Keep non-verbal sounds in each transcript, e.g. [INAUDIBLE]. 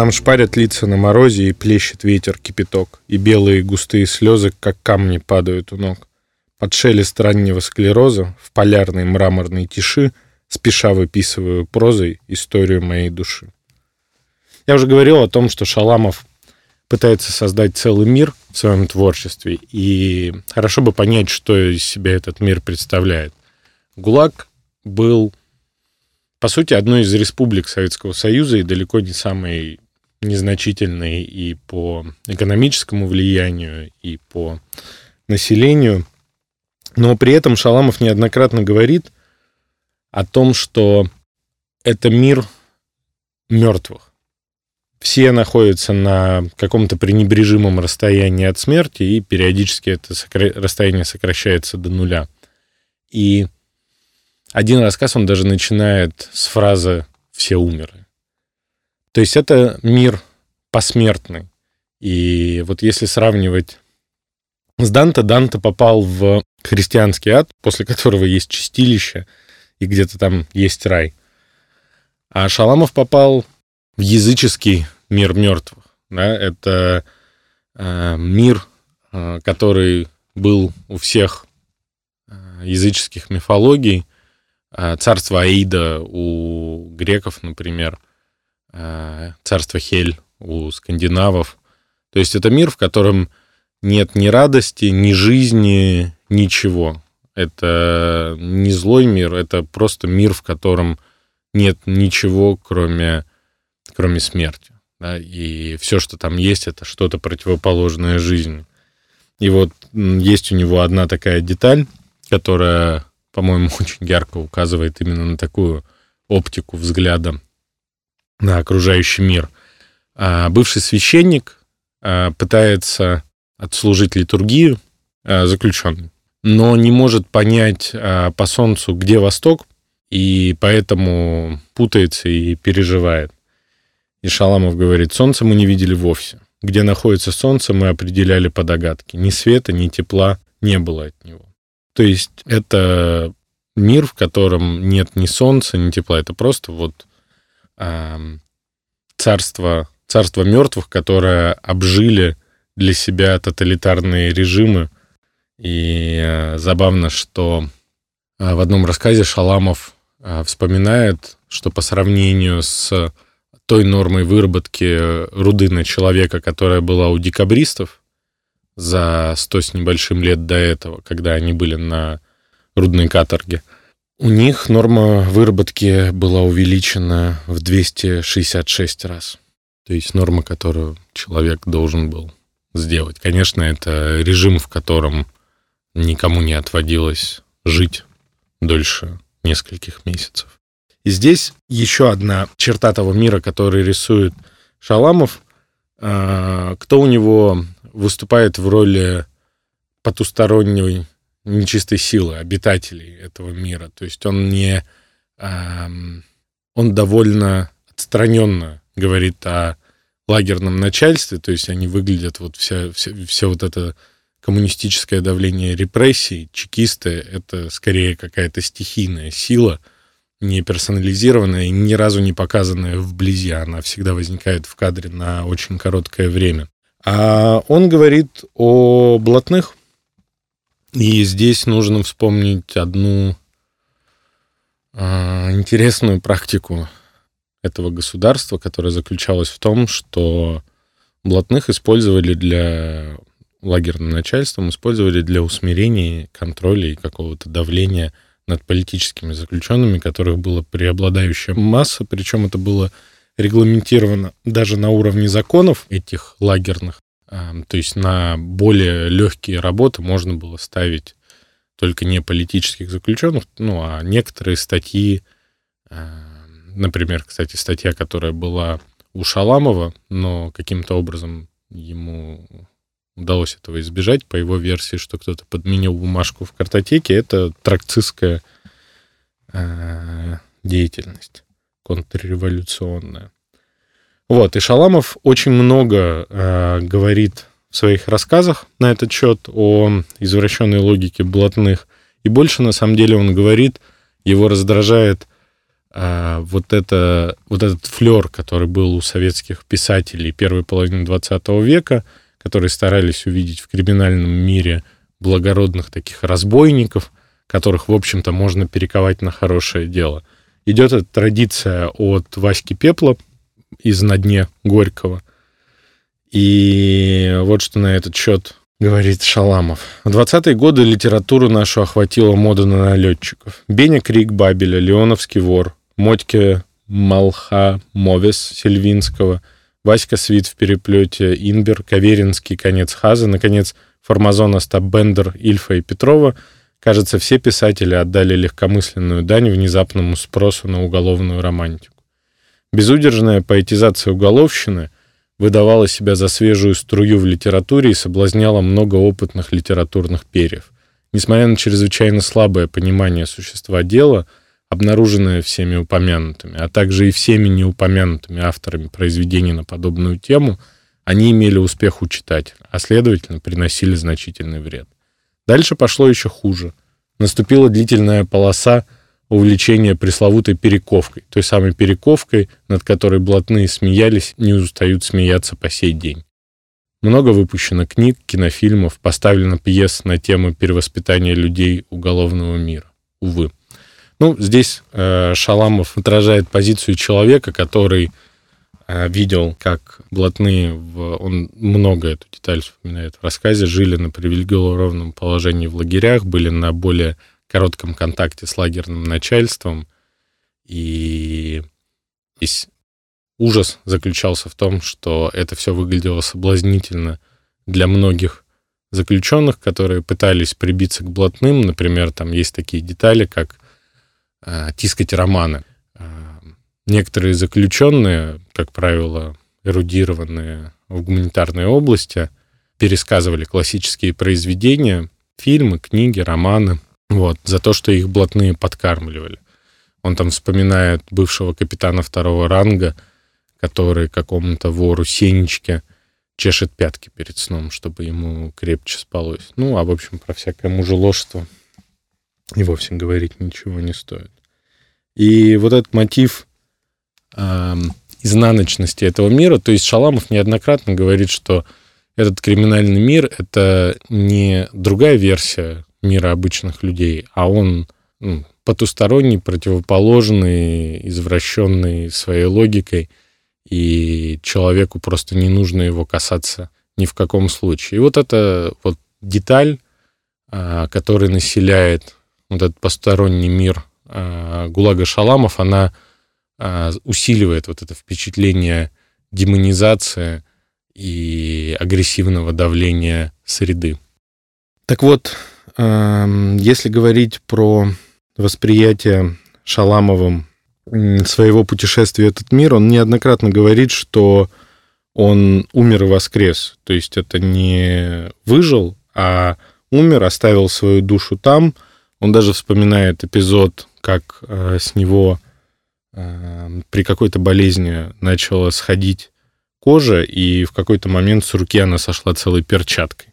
Нам шпарят лица на морозе, и плещет ветер кипяток, и белые густые слезы, как камни, падают у ног. Под шелест раннего склероза, в полярной мраморной тиши, спеша выписываю прозой историю моей души. Я уже говорил о том, что Шаламов пытается создать целый мир в своем творчестве, и хорошо бы понять, что из себя этот мир представляет. ГУЛАГ был, по сути, одной из республик Советского Союза и далеко не самой незначительной и по экономическому влиянию, и по населению. Но при этом Шаламов неоднократно говорит о том, что это мир мертвых все находятся на каком-то пренебрежимом расстоянии от смерти, и периодически это сокра... расстояние сокращается до нуля. И один рассказ, он даже начинает с фразы «все умерли». То есть это мир посмертный. И вот если сравнивать с Данте, Данте попал в христианский ад, после которого есть чистилище, и где-то там есть рай. А Шаламов попал в языческий мир мертвых. Да? Это э, мир, э, который был у всех э, языческих мифологий. Э, царство Аида у греков, например, царство Хель у скандинавов. То есть это мир, в котором нет ни радости, ни жизни, ничего. Это не злой мир, это просто мир, в котором нет ничего, кроме кроме смерти. Да, и все, что там есть, это что-то противоположное жизни. И вот есть у него одна такая деталь, которая, по-моему, [LAUGHS] очень ярко указывает именно на такую оптику взгляда на окружающий мир. А бывший священник а, пытается отслужить литургию а, заключенным, но не может понять а, по солнцу, где восток, и поэтому путается и переживает. И Шаламов говорит, солнце мы не видели вовсе. Где находится солнце, мы определяли по догадке. Ни света, ни тепла не было от него. То есть это мир, в котором нет ни солнца, ни тепла. Это просто вот царство, царство мертвых, которое обжили для себя тоталитарные режимы. И э, забавно, что э, в одном рассказе Шаламов э, вспоминает, что по сравнению с той нормой выработки руды на человека, которая была у декабристов за сто с небольшим лет до этого, когда они были на рудной каторге. У них норма выработки была увеличена в 266 раз. То есть норма, которую человек должен был сделать. Конечно, это режим, в котором никому не отводилось жить дольше нескольких месяцев. И здесь еще одна черта того мира, который рисует Шаламов. А, кто у него выступает в роли потусторонней нечистой силы, обитателей этого мира. То есть он не... Он довольно отстраненно говорит о лагерном начальстве, то есть они выглядят вот вся, вся, все вот это коммунистическое давление репрессий, чекисты, это скорее какая-то стихийная сила, не персонализированная и ни разу не показанная вблизи. Она всегда возникает в кадре на очень короткое время. А он говорит о блатных. И здесь нужно вспомнить одну а, интересную практику этого государства, которая заключалась в том, что блатных использовали для лагерным начальством, использовали для усмирения, контроля и какого-то давления – над политическими заключенными, которых была преобладающая масса, причем это было регламентировано даже на уровне законов этих лагерных. То есть на более легкие работы можно было ставить только не политических заключенных, ну, а некоторые статьи, например, кстати, статья, которая была у Шаламова, но каким-то образом ему удалось этого избежать, по его версии, что кто-то подменил бумажку в картотеке, это тракцистская э, деятельность контрреволюционная. Вот, и Шаламов очень много э, говорит в своих рассказах на этот счет о извращенной логике блатных, и больше, на самом деле, он говорит, его раздражает а, вот, это, вот этот флер, который был у советских писателей первой половины 20 века, которые старались увидеть в криминальном мире благородных таких разбойников, которых, в общем-то, можно перековать на хорошее дело. Идет эта традиция от Васьки Пепла из «На дне Горького». И вот что на этот счет говорит Шаламов. В 20-е годы литературу нашу охватила мода на налетчиков. Беня Крик Бабеля, Леоновский вор, Мотьке Малха Мовес Сильвинского, Васька Свит в переплете, Инбер, Каверинский, конец Хаза, наконец, Формазон, Остап Бендер, Ильфа и Петрова — Кажется, все писатели отдали легкомысленную дань внезапному спросу на уголовную романтику. Безудержная поэтизация уголовщины выдавала себя за свежую струю в литературе и соблазняла много опытных литературных перьев. Несмотря на чрезвычайно слабое понимание существа дела, обнаруженное всеми упомянутыми, а также и всеми неупомянутыми авторами произведений на подобную тему, они имели успех у читателя, а следовательно приносили значительный вред. Дальше пошло еще хуже. Наступила длительная полоса увлечения пресловутой перековкой, той самой перековкой, над которой блатные смеялись, не устают смеяться по сей день. Много выпущено книг, кинофильмов, поставлено пьес на тему перевоспитания людей уголовного мира. Увы. Ну, здесь э, Шаламов отражает позицию человека, который Э, видел, как блатные, в, он много эту деталь вспоминает в рассказе, жили на привилегированном положении в лагерях, были на более коротком контакте с лагерным начальством, и здесь ужас заключался в том, что это все выглядело соблазнительно для многих заключенных, которые пытались прибиться к блатным. Например, там есть такие детали, как э, тискать романы. Некоторые заключенные, как правило, эрудированные в гуманитарной области, пересказывали классические произведения, фильмы, книги, романы, вот, за то, что их блатные подкармливали. Он там вспоминает бывшего капитана второго ранга, который какому-то вору Сенечке чешет пятки перед сном, чтобы ему крепче спалось. Ну, а в общем, про всякое мужеложство и вовсе говорить ничего не стоит. И вот этот мотив э, изнаночности этого мира. То есть Шаламов неоднократно говорит, что этот криминальный мир — это не другая версия мира обычных людей, а он ну, потусторонний, противоположный, извращенный своей логикой, и человеку просто не нужно его касаться ни в каком случае. И вот эта вот деталь, а, которая населяет вот этот посторонний мир а, ГУЛАГа Шаламов, она а, усиливает вот это впечатление демонизации и агрессивного давления среды. Так вот, если говорить про восприятие Шаламовым своего путешествия в этот мир, он неоднократно говорит, что он умер и воскрес. То есть это не выжил, а умер, оставил свою душу там. Он даже вспоминает эпизод, как э, с него Эм, при какой-то болезни начала сходить кожа, и в какой-то момент с руки она сошла целой перчаткой.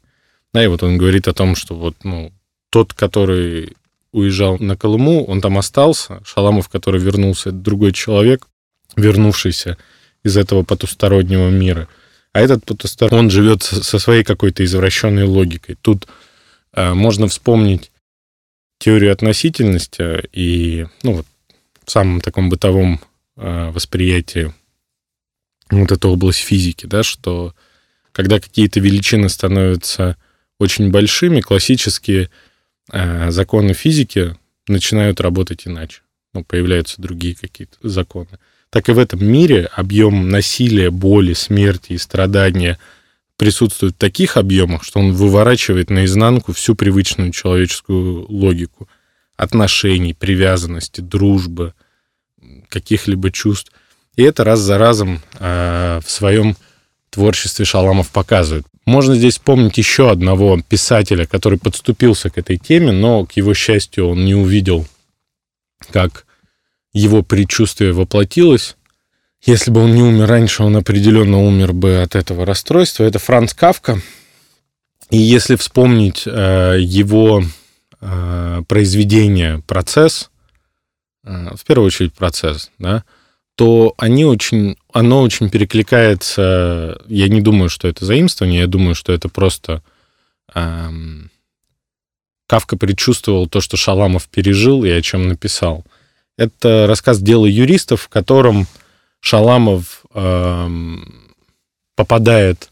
Да, и вот он говорит о том, что вот, ну, тот, который уезжал на Колыму, он там остался. Шаламов, который вернулся, это другой человек, вернувшийся из этого потустороннего мира. А этот потусторонний, он живет со своей какой-то извращенной логикой. Тут э, можно вспомнить теорию относительности и, ну, вот, в самом таком бытовом э, восприятии вот эту область физики, да, что когда какие-то величины становятся очень большими, классические законы физики начинают работать иначе. Ну, появляются другие какие-то законы. Так и в этом мире объем насилия, боли, смерти и страдания присутствует в таких объемах, что он выворачивает наизнанку всю привычную человеческую логику отношений, привязанности, дружбы, каких-либо чувств. И это раз за разом э, в своем творчестве Шаламов показывает. Можно здесь вспомнить еще одного писателя, который подступился к этой теме, но, к его счастью, он не увидел, как его предчувствие воплотилось. Если бы он не умер раньше, он определенно умер бы от этого расстройства. Это Франц Кавка. И если вспомнить э, его э, произведение «Процесс», э, в первую очередь процесс, да, то они очень, оно очень перекликается. Я не думаю, что это заимствование, я думаю, что это просто эм, Кавка предчувствовал то, что Шаламов пережил и о чем написал. Это рассказ «Дело юристов», в котором Шаламов эм, попадает,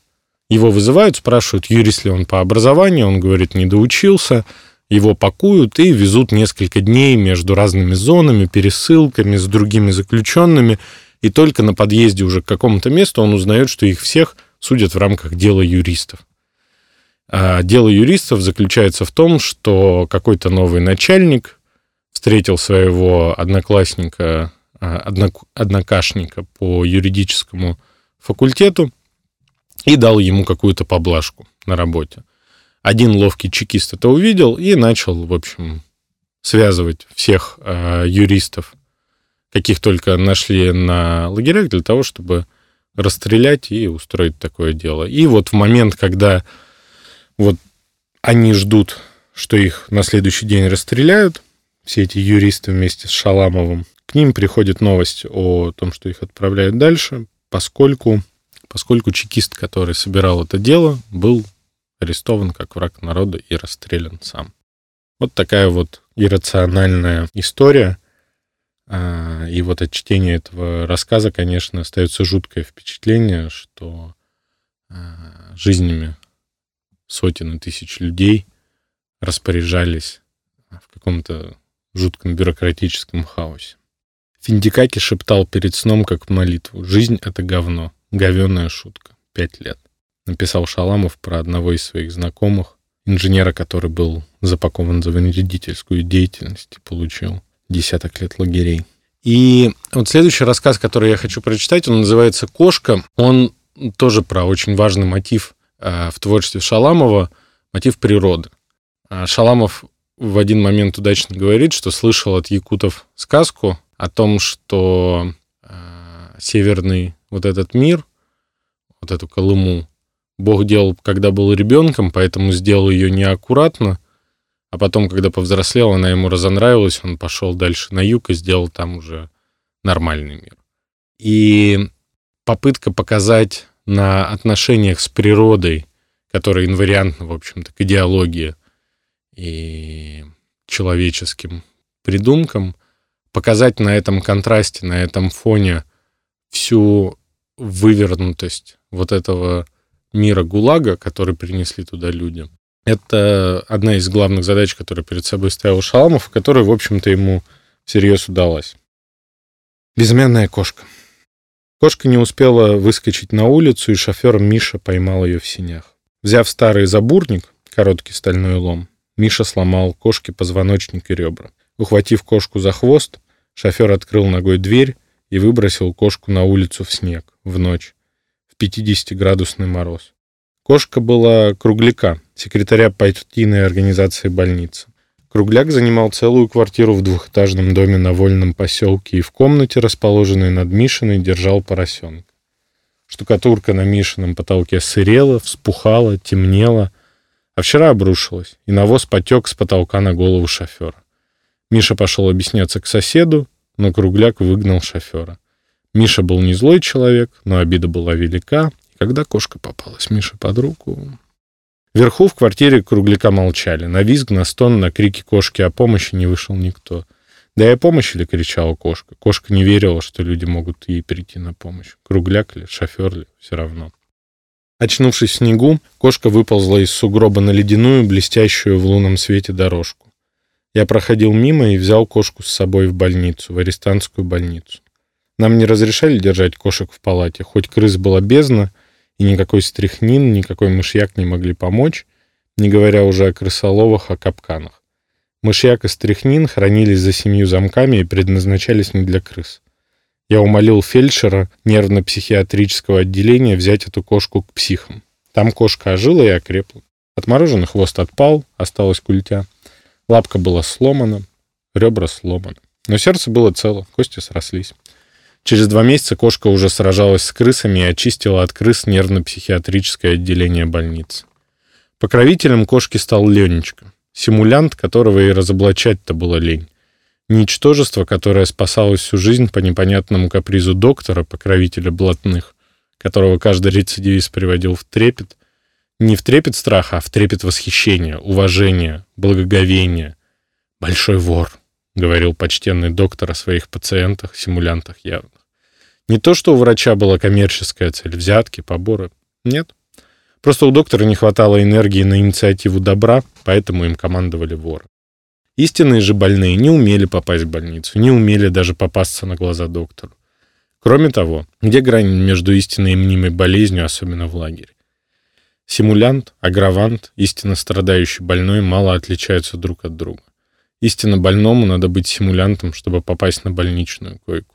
его вызывают, спрашивают, юрист ли он по образованию, он говорит, не доучился, его пакуют и везут несколько дней между разными зонами, пересылками с другими заключенными, и только на подъезде уже к какому-то месту он узнает, что их всех судят в рамках дела юристов. А дело юристов заключается в том, что какой-то новый начальник встретил своего одноклассника, а, однокашника по юридическому факультету и дал ему какую-то поблажку на работе. Один ловкий чекист это увидел и начал, в общем, связывать всех э, юристов, каких только нашли на лагерях, для того, чтобы расстрелять и устроить такое дело. И вот в момент, когда вот они ждут, что их на следующий день расстреляют, все эти юристы вместе с Шаламовым. К ним приходит новость о том, что их отправляют дальше, поскольку, поскольку чекист, который собирал это дело, был арестован как враг народа и расстрелян сам. Вот такая вот иррациональная история. А, и вот от чтения этого рассказа, конечно, остается жуткое впечатление, что а, жизнями сотен и тысяч людей распоряжались в каком-то жутком бюрократическом хаосе. Финдикаки шептал перед сном как молитву. «Жизнь — это говно. Говеная шутка. Пять лет». Написал Шаламов про одного из своих знакомых, инженера, который был запакован за вредительскую деятельность и получил десяток лет лагерей. И вот следующий рассказ, который я хочу прочитать, он называется «Кошка». Он тоже про очень важный мотив Э, в творчестве Шаламова мотив природы. А Шаламов в один момент удачно говорит, что слышал от якутов сказку о том, что э, северный вот этот мир, вот эту Колыму, Бог делал, когда был ребенком, поэтому сделал ее неаккуратно, а потом, когда повзрослел, она ему разонравилась, он пошел дальше на юг и сделал там уже нормальный мир. И попытка показать на отношениях с природой, которая инвариантна, в общем-то, к идеологии и человеческим придумкам, показать на этом контрасте, на этом фоне всю вывернутость вот этого мира ГУЛАГа, который принесли туда люди. Это одна из главных задач, которую перед собой ставил Шаламов, которая, в общем-то, ему всерьез удалась. Безымянная кошка. Кошка не успела выскочить на улицу, и шофер Миша поймал ее в синях. Взяв старый забурник, короткий стальной лом, Миша сломал кошке позвоночник и ребра. Ухватив кошку за хвост, шофер открыл ногой дверь и выбросил кошку на улицу в снег, в ночь, в 50-градусный мороз. Кошка была кругляка, секретаря партийной организации больницы. Кругляк занимал целую квартиру в двухэтажном доме на вольном поселке и в комнате, расположенной над Мишиной, держал поросенка. Штукатурка на Мишином потолке сырела, вспухала, темнела, а вчера обрушилась, и навоз потек с потолка на голову шофера. Миша пошел объясняться к соседу, но Кругляк выгнал шофера. Миша был не злой человек, но обида была велика, когда кошка попалась Мише под руку... Вверху в квартире кругляка молчали. На визг, на стон, на крики кошки о помощи не вышел никто. Да и о помощи ли кричала кошка? Кошка не верила, что люди могут ей прийти на помощь. Кругляк ли, шофер ли, все равно. Очнувшись в снегу, кошка выползла из сугроба на ледяную, блестящую в лунном свете дорожку. Я проходил мимо и взял кошку с собой в больницу, в арестантскую больницу. Нам не разрешали держать кошек в палате, хоть крыс была бездна, и никакой стряхнин, никакой мышьяк не могли помочь, не говоря уже о крысоловах, о капканах. Мышьяк и стряхнин хранились за семью замками и предназначались не для крыс. Я умолил фельдшера нервно-психиатрического отделения взять эту кошку к психам. Там кошка ожила и окрепла. Отмороженный хвост отпал, осталась культя. Лапка была сломана, ребра сломаны. Но сердце было цело, кости срослись. Через два месяца кошка уже сражалась с крысами и очистила от крыс нервно-психиатрическое отделение больницы. Покровителем кошки стал Ленечка, симулянт, которого и разоблачать-то было лень. Ничтожество, которое спасалось всю жизнь по непонятному капризу доктора, покровителя блатных, которого каждый рецидивист приводил в трепет, не в трепет страха, а в трепет восхищения, уважения, благоговения. «Большой вор», — говорил почтенный доктор о своих пациентах, симулянтах явных. Не то, что у врача была коммерческая цель, взятки, поборы. Нет. Просто у доктора не хватало энергии на инициативу добра, поэтому им командовали воры. Истинные же больные не умели попасть в больницу, не умели даже попасться на глаза доктору. Кроме того, где грань между истинной и мнимой болезнью, особенно в лагере? Симулянт, агравант, истинно страдающий больной мало отличаются друг от друга. Истинно больному надо быть симулянтом, чтобы попасть на больничную койку.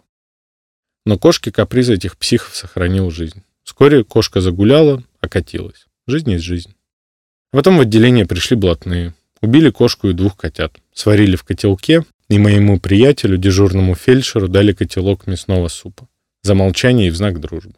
Но кошке каприз этих психов сохранил жизнь. Вскоре кошка загуляла, окатилась. Жизнь есть жизнь. Потом в отделение пришли блатные. Убили кошку и двух котят. Сварили в котелке, и моему приятелю, дежурному фельдшеру, дали котелок мясного супа. За молчание и в знак дружбы.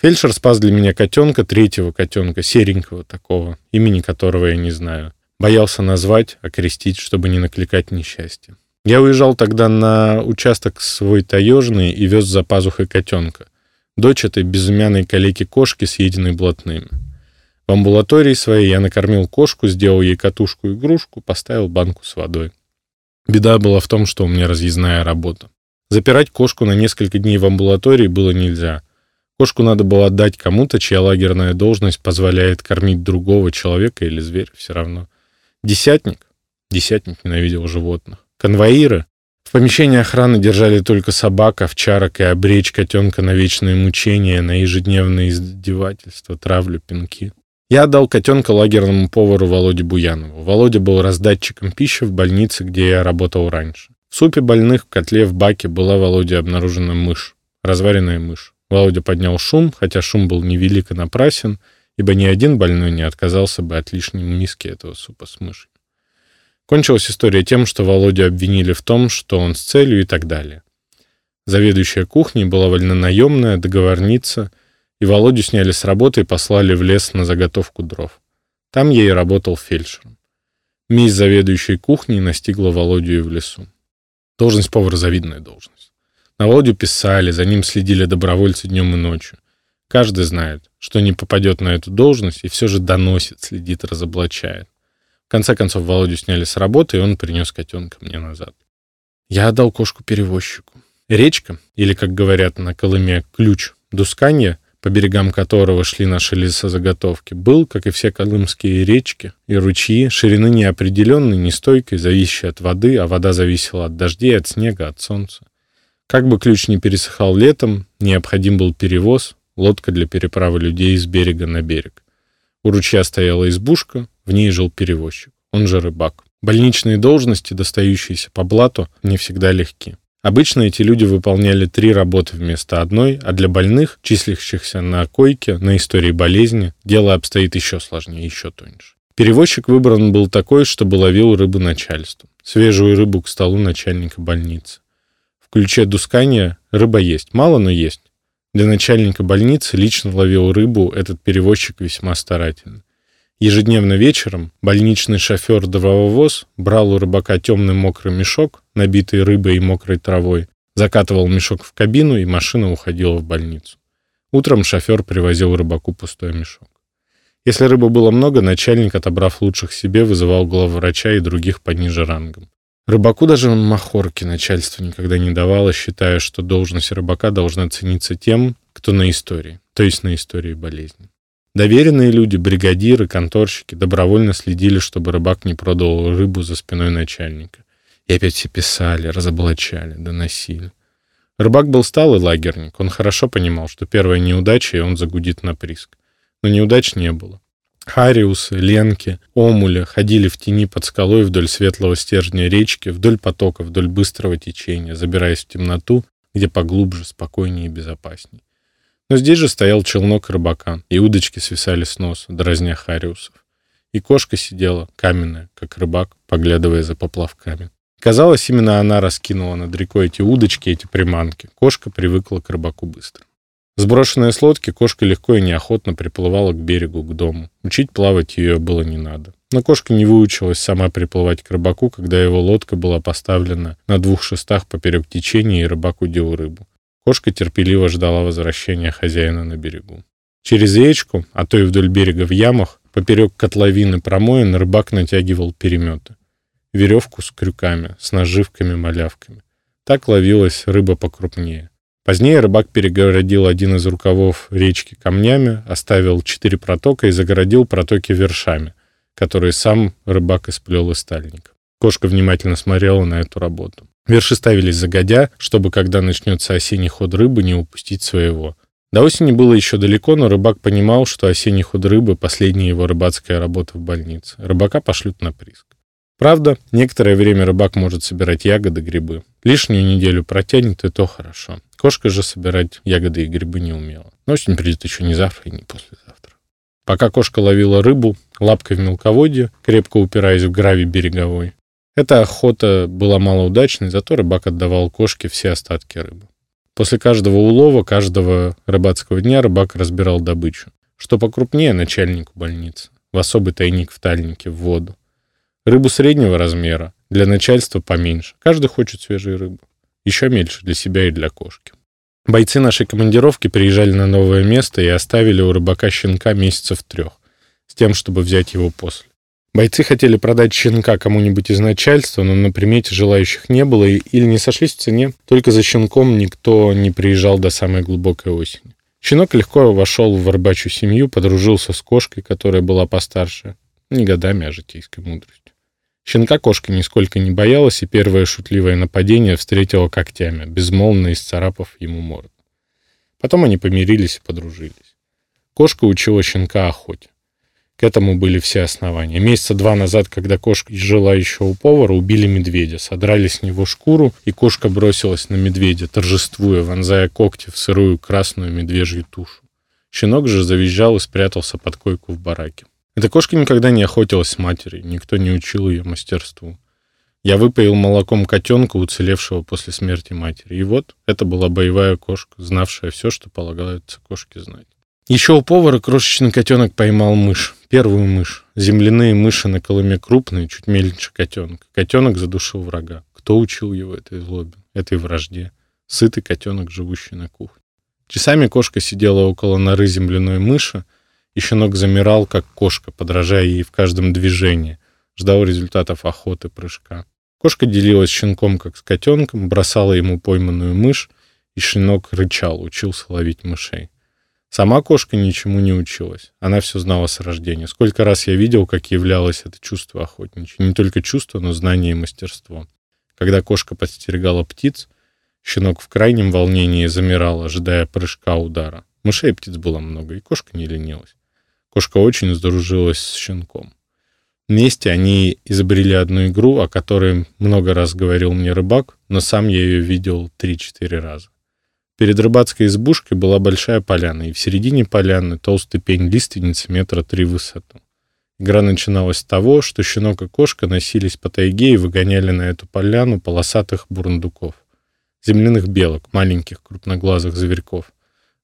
Фельдшер спас для меня котенка, третьего котенка, серенького такого, имени которого я не знаю. Боялся назвать, окрестить, чтобы не накликать несчастье. Я уезжал тогда на участок свой таежный и вез за пазухой котенка. Дочь этой безымянной калеки-кошки, съеденной блатными. В амбулатории своей я накормил кошку, сделал ей катушку-игрушку, поставил банку с водой. Беда была в том, что у меня разъездная работа. Запирать кошку на несколько дней в амбулатории было нельзя. Кошку надо было отдать кому-то, чья лагерная должность позволяет кормить другого человека или зверя, все равно. Десятник? Десятник ненавидел животных. Конвоиры? В помещении охраны держали только собак, овчарок и обречь котенка на вечные мучения, на ежедневные издевательства, травлю, пинки. Я отдал котенка лагерному повару Володе Буянову. Володя был раздатчиком пищи в больнице, где я работал раньше. В супе больных в котле в баке была Володе обнаружена мышь, разваренная мышь. Володя поднял шум, хотя шум был невелик и напрасен, ибо ни один больной не отказался бы от лишней миски этого супа с мышью. Кончилась история тем, что Володю обвинили в том, что он с целью и так далее. Заведующая кухней была вольнонаемная, договорница, и Володю сняли с работы и послали в лес на заготовку дров. Там я и работал фельдшером. Месть заведующей кухней настигла Володю и в лесу. Должность повара — завидная должность. На Володю писали, за ним следили добровольцы днем и ночью. Каждый знает, что не попадет на эту должность и все же доносит, следит, разоблачает. В конце концов, Володю сняли с работы, и он принес котенка мне назад. Я отдал кошку перевозчику. Речка, или, как говорят на Колыме, ключ Дусканья, по берегам которого шли наши лесозаготовки, был, как и все колымские речки и ручьи, ширины неопределенной, нестойкой, зависящей от воды, а вода зависела от дождей, от снега, от солнца. Как бы ключ не пересыхал летом, необходим был перевоз, лодка для переправы людей с берега на берег. У ручья стояла избушка, в ней жил перевозчик, он же рыбак. Больничные должности, достающиеся по блату, не всегда легки. Обычно эти люди выполняли три работы вместо одной, а для больных, числящихся на койке, на истории болезни, дело обстоит еще сложнее, еще тоньше. Перевозчик выбран был такой, чтобы ловил рыбу начальству. Свежую рыбу к столу начальника больницы. В ключе дускания рыба есть. Мало, но есть. Для начальника больницы лично ловил рыбу этот перевозчик весьма старательно. Ежедневно вечером больничный шофер-дрововоз брал у рыбака темный мокрый мешок, набитый рыбой и мокрой травой, закатывал мешок в кабину, и машина уходила в больницу. Утром шофер привозил рыбаку пустой мешок. Если рыбы было много, начальник, отобрав лучших себе, вызывал главврача и других пониже рангом. Рыбаку даже махорки начальство никогда не давало, считая, что должность рыбака должна цениться тем, кто на истории, то есть на истории болезни. Доверенные люди, бригадиры, конторщики добровольно следили, чтобы рыбак не продал рыбу за спиной начальника. И опять все писали, разоблачали, доносили. Рыбак был сталый лагерник. Он хорошо понимал, что первая неудача, и он загудит на приск. Но неудач не было. Хариусы, ленки, омуля ходили в тени под скалой вдоль светлого стержня речки, вдоль потока, вдоль быстрого течения, забираясь в темноту, где поглубже, спокойнее и безопасней. Но здесь же стоял челнок рыбака, и удочки свисали с носа, дразня хариусов. И кошка сидела, каменная, как рыбак, поглядывая за поплавками. Казалось, именно она раскинула над рекой эти удочки, эти приманки. Кошка привыкла к рыбаку быстро. Сброшенная с лодки, кошка легко и неохотно приплывала к берегу, к дому. Учить плавать ее было не надо. Но кошка не выучилась сама приплывать к рыбаку, когда его лодка была поставлена на двух шестах поперек течения, и рыбак удил рыбу. Кошка терпеливо ждала возвращения хозяина на берегу. Через речку, а то и вдоль берега в ямах, поперек котловины промоин рыбак натягивал переметы. Веревку с крюками, с наживками-малявками. Так ловилась рыба покрупнее. Позднее рыбак перегородил один из рукавов речки камнями, оставил четыре протока и загородил протоки вершами, которые сам рыбак исплел из стальника. Кошка внимательно смотрела на эту работу. Верши ставились загодя, чтобы, когда начнется осенний ход рыбы, не упустить своего. До осени было еще далеко, но рыбак понимал, что осенний ход рыбы — последняя его рыбацкая работа в больнице. Рыбака пошлют на прииск. Правда, некоторое время рыбак может собирать ягоды, грибы. Лишнюю неделю протянет, и то хорошо. Кошка же собирать ягоды и грибы не умела. Но осень придет еще не завтра и не послезавтра. Пока кошка ловила рыбу лапкой в мелководье, крепко упираясь в гравий береговой, эта охота была малоудачной, зато рыбак отдавал кошке все остатки рыбы. После каждого улова, каждого рыбацкого дня рыбак разбирал добычу. Что покрупнее начальнику больницы, в особый тайник в тальнике, в воду. Рыбу среднего размера, для начальства поменьше. Каждый хочет свежей рыбы. Еще меньше для себя и для кошки. Бойцы нашей командировки приезжали на новое место и оставили у рыбака щенка месяцев трех, с тем, чтобы взять его после. Бойцы хотели продать щенка кому-нибудь из начальства, но на примете желающих не было или не сошлись в цене. Только за щенком никто не приезжал до самой глубокой осени. Щенок легко вошел в рыбачью семью, подружился с кошкой, которая была постарше. Не годами, а житейской мудростью. Щенка кошка нисколько не боялась, и первое шутливое нападение встретила когтями, безмолвно исцарапав ему морду. Потом они помирились и подружились. Кошка учила щенка охоте. К этому были все основания. Месяца два назад, когда кошка жила еще у повара, убили медведя, содрали с него шкуру, и кошка бросилась на медведя, торжествуя, вонзая когти в сырую красную медвежью тушу. Щенок же завизжал и спрятался под койку в бараке. Эта кошка никогда не охотилась с матерью, никто не учил ее мастерству. Я выпоил молоком котенка, уцелевшего после смерти матери. И вот, это была боевая кошка, знавшая все, что полагается кошке знать. Еще у повара крошечный котенок поймал мышь, первую мышь. Земляные мыши на Колыме крупные, чуть меньше котенка. Котенок задушил врага. Кто учил его этой злобе, этой вражде? Сытый котенок, живущий на кухне. Часами кошка сидела около норы земляной мыши, и щенок замирал, как кошка, подражая ей в каждом движении, ждал результатов охоты прыжка. Кошка делилась с щенком, как с котенком, бросала ему пойманную мышь, и щенок рычал, учился ловить мышей. Сама кошка ничему не училась. Она все знала с рождения. Сколько раз я видел, как являлось это чувство охотничье. Не только чувство, но знание и мастерство. Когда кошка подстерегала птиц, щенок в крайнем волнении замирал, ожидая прыжка удара. Мышей и птиц было много, и кошка не ленилась. Кошка очень сдружилась с щенком. Вместе они изобрели одну игру, о которой много раз говорил мне рыбак, но сам я ее видел 3-4 раза. Перед рыбацкой избушкой была большая поляна, и в середине поляны толстый пень лиственницы метра три в высоту. Игра начиналась с того, что щенок и кошка носились по тайге и выгоняли на эту поляну полосатых бурундуков. Земляных белок, маленьких крупноглазых зверьков,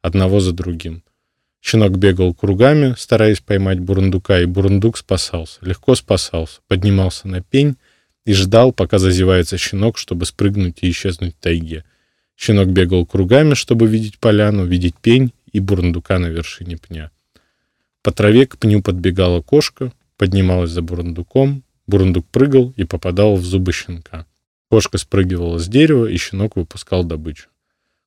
одного за другим. Щенок бегал кругами, стараясь поймать бурундука, и бурундук спасался, легко спасался, поднимался на пень и ждал, пока зазевается щенок, чтобы спрыгнуть и исчезнуть в тайге. Щенок бегал кругами, чтобы видеть поляну, видеть пень и бурундука на вершине пня. По траве к пню подбегала кошка, поднималась за бурундуком, бурундук прыгал и попадал в зубы щенка. Кошка спрыгивала с дерева, и щенок выпускал добычу.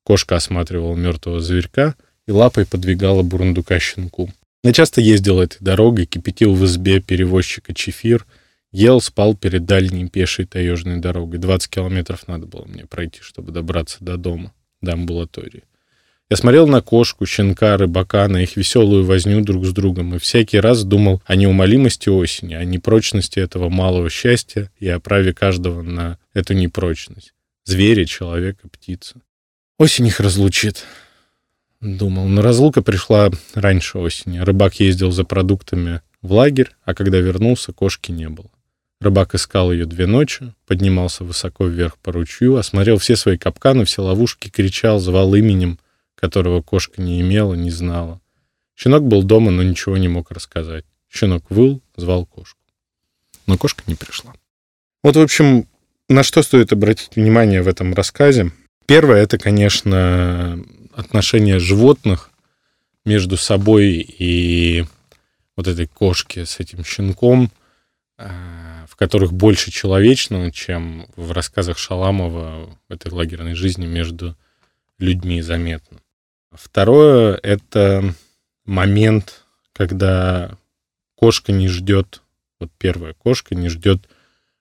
Кошка осматривала мертвого зверька и лапой подвигала бурундука щенку. Я часто ездил этой дорогой, кипятил в избе перевозчика чефир — Ел, спал перед дальней пешей таежной дорогой. 20 километров надо было мне пройти, чтобы добраться до дома, до амбулатории. Я смотрел на кошку, щенка, рыбака, на их веселую возню друг с другом, и всякий раз думал о неумолимости осени, о непрочности этого малого счастья и о праве каждого на эту непрочность. Зверя, человека, птица. Осень их разлучит, думал. Но разлука пришла раньше осени. Рыбак ездил за продуктами в лагерь, а когда вернулся, кошки не было. Рыбак искал ее две ночи, поднимался высоко вверх по ручью, осмотрел все свои капканы, все ловушки, кричал, звал именем, которого кошка не имела, не знала. Щенок был дома, но ничего не мог рассказать. Щенок выл, звал кошку. Но кошка не пришла. Вот, в общем, на что стоит обратить внимание в этом рассказе? Первое, это, конечно, отношения животных между собой и вот этой кошки с этим щенком, а, в которых больше человечного, чем в рассказах Шаламова в этой лагерной жизни между людьми заметно. Второе — это момент, когда кошка не ждет, вот первая кошка не ждет,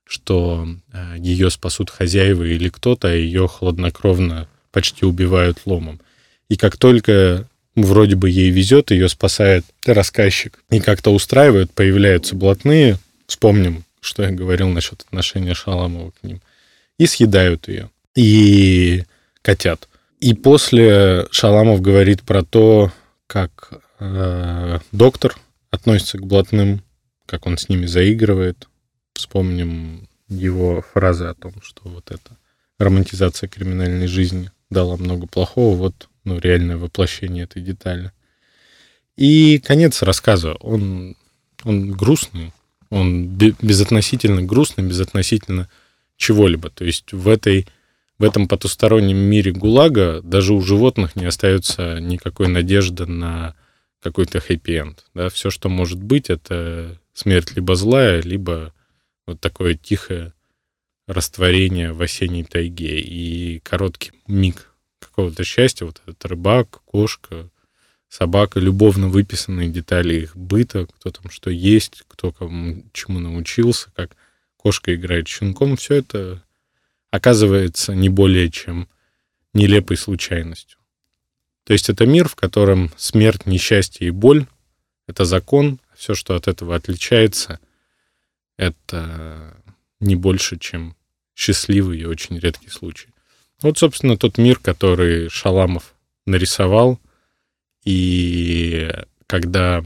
что а, ее спасут хозяева или кто-то, а ее хладнокровно почти убивают ломом. И как только вроде бы ей везет, ее спасает рассказчик, и как-то устраивает, появляются блатные, вспомним, что я говорил насчет отношения Шаламова к ним, и съедают ее, и котят. И после Шаламов говорит про то, как э, доктор относится к блатным, как он с ними заигрывает. Вспомним его фразы о том, что вот эта романтизация криминальной жизни дала много плохого. Вот ну, реальное воплощение этой детали. И конец рассказа, он, он грустный, он безотносительно грустный, безотносительно чего-либо. То есть в, этой, в этом потустороннем мире ГУЛАГа даже у животных не остается никакой надежды на какой-то хэппи-энд. Да? Все, что может быть, это смерть либо злая, либо вот такое тихое растворение в осенней тайге и короткий миг какого-то счастья. Вот этот рыбак, кошка, собака, любовно выписанные детали их быта, кто там что есть, кто кому чему научился, как кошка играет щенком, все это оказывается не более чем нелепой случайностью. То есть это мир, в котором смерть, несчастье и боль — это закон, все, что от этого отличается, это не больше, чем счастливый и очень редкий случай. Вот, собственно, тот мир, который Шаламов нарисовал, и когда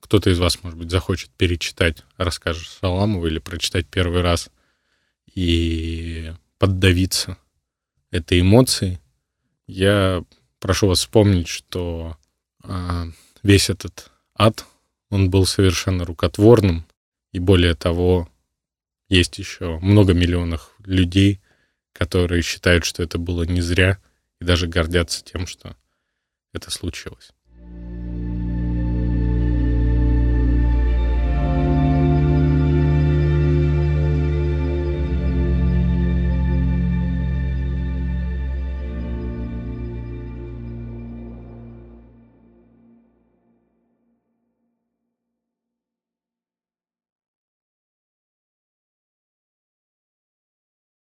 кто-то из вас, может быть, захочет перечитать рассказ Шаламова или прочитать первый раз и поддавиться этой эмоцией, я прошу вас вспомнить, что э, весь этот ад, он был совершенно рукотворным, и более того, есть еще много миллионов людей, которые считают, что это было не зря, и даже гордятся тем, что это случилось.